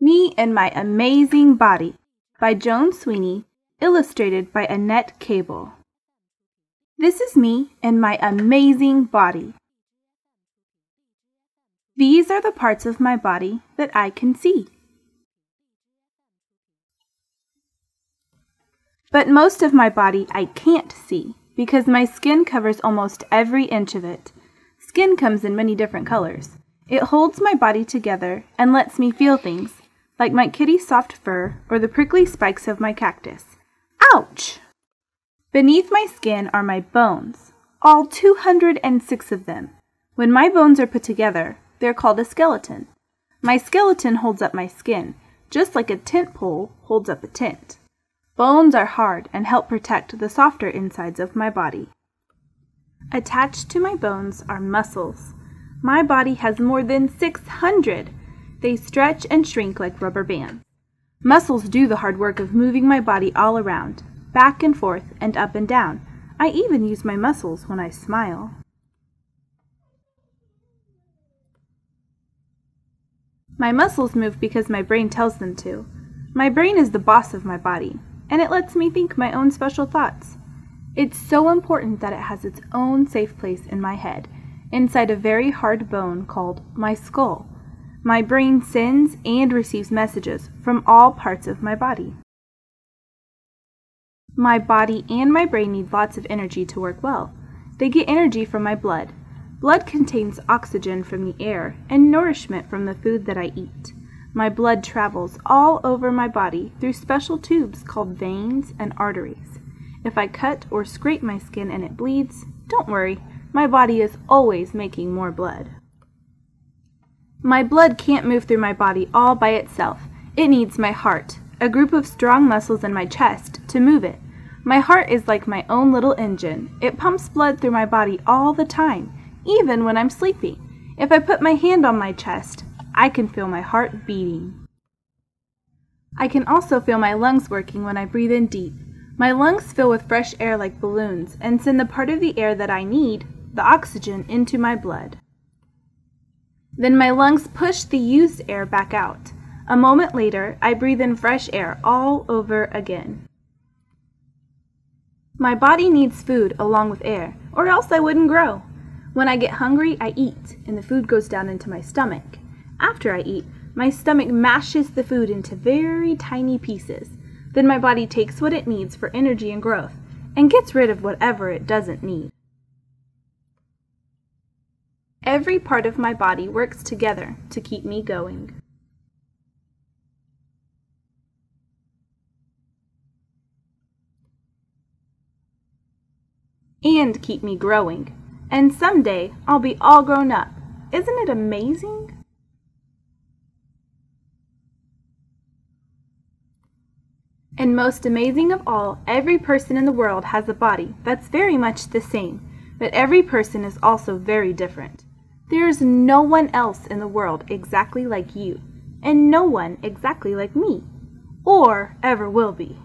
Me and My Amazing Body by Joan Sweeney, illustrated by Annette Cable. This is me and my amazing body. These are the parts of my body that I can see. But most of my body I can't see because my skin covers almost every inch of it. Skin comes in many different colors. It holds my body together and lets me feel things like my kitty's soft fur or the prickly spikes of my cactus. Ouch! Beneath my skin are my bones, all 206 of them. When my bones are put together, they're called a skeleton. My skeleton holds up my skin, just like a tent pole holds up a tent. Bones are hard and help protect the softer insides of my body. Attached to my bones are muscles. My body has more than 600. They stretch and shrink like rubber bands. Muscles do the hard work of moving my body all around, back and forth, and up and down. I even use my muscles when I smile. My muscles move because my brain tells them to. My brain is the boss of my body, and it lets me think my own special thoughts. It's so important that it has its own safe place in my head, inside a very hard bone called my skull. My brain sends and receives messages from all parts of my body. My body and my brain need lots of energy to work well. They get energy from my blood. Blood contains oxygen from the air and nourishment from the food that I eat. My blood travels all over my body through special tubes called veins and arteries. If I cut or scrape my skin and it bleeds, don't worry, my body is always making more blood. My blood can't move through my body all by itself. It needs my heart, a group of strong muscles in my chest, to move it. My heart is like my own little engine. It pumps blood through my body all the time, even when I'm sleepy. If I put my hand on my chest, I can feel my heart beating. I can also feel my lungs working when I breathe in deep. My lungs fill with fresh air like balloons and send the part of the air that I need, the oxygen, into my blood. Then my lungs push the used air back out. A moment later, I breathe in fresh air all over again. My body needs food along with air, or else I wouldn't grow. When I get hungry, I eat, and the food goes down into my stomach. After I eat, my stomach mashes the food into very tiny pieces. Then my body takes what it needs for energy and growth, and gets rid of whatever it doesn't need. Every part of my body works together to keep me going. And keep me growing. And someday I'll be all grown up. Isn't it amazing? And most amazing of all, every person in the world has a body that's very much the same, but every person is also very different. There is no one else in the world exactly like you, and no one exactly like me, or ever will be.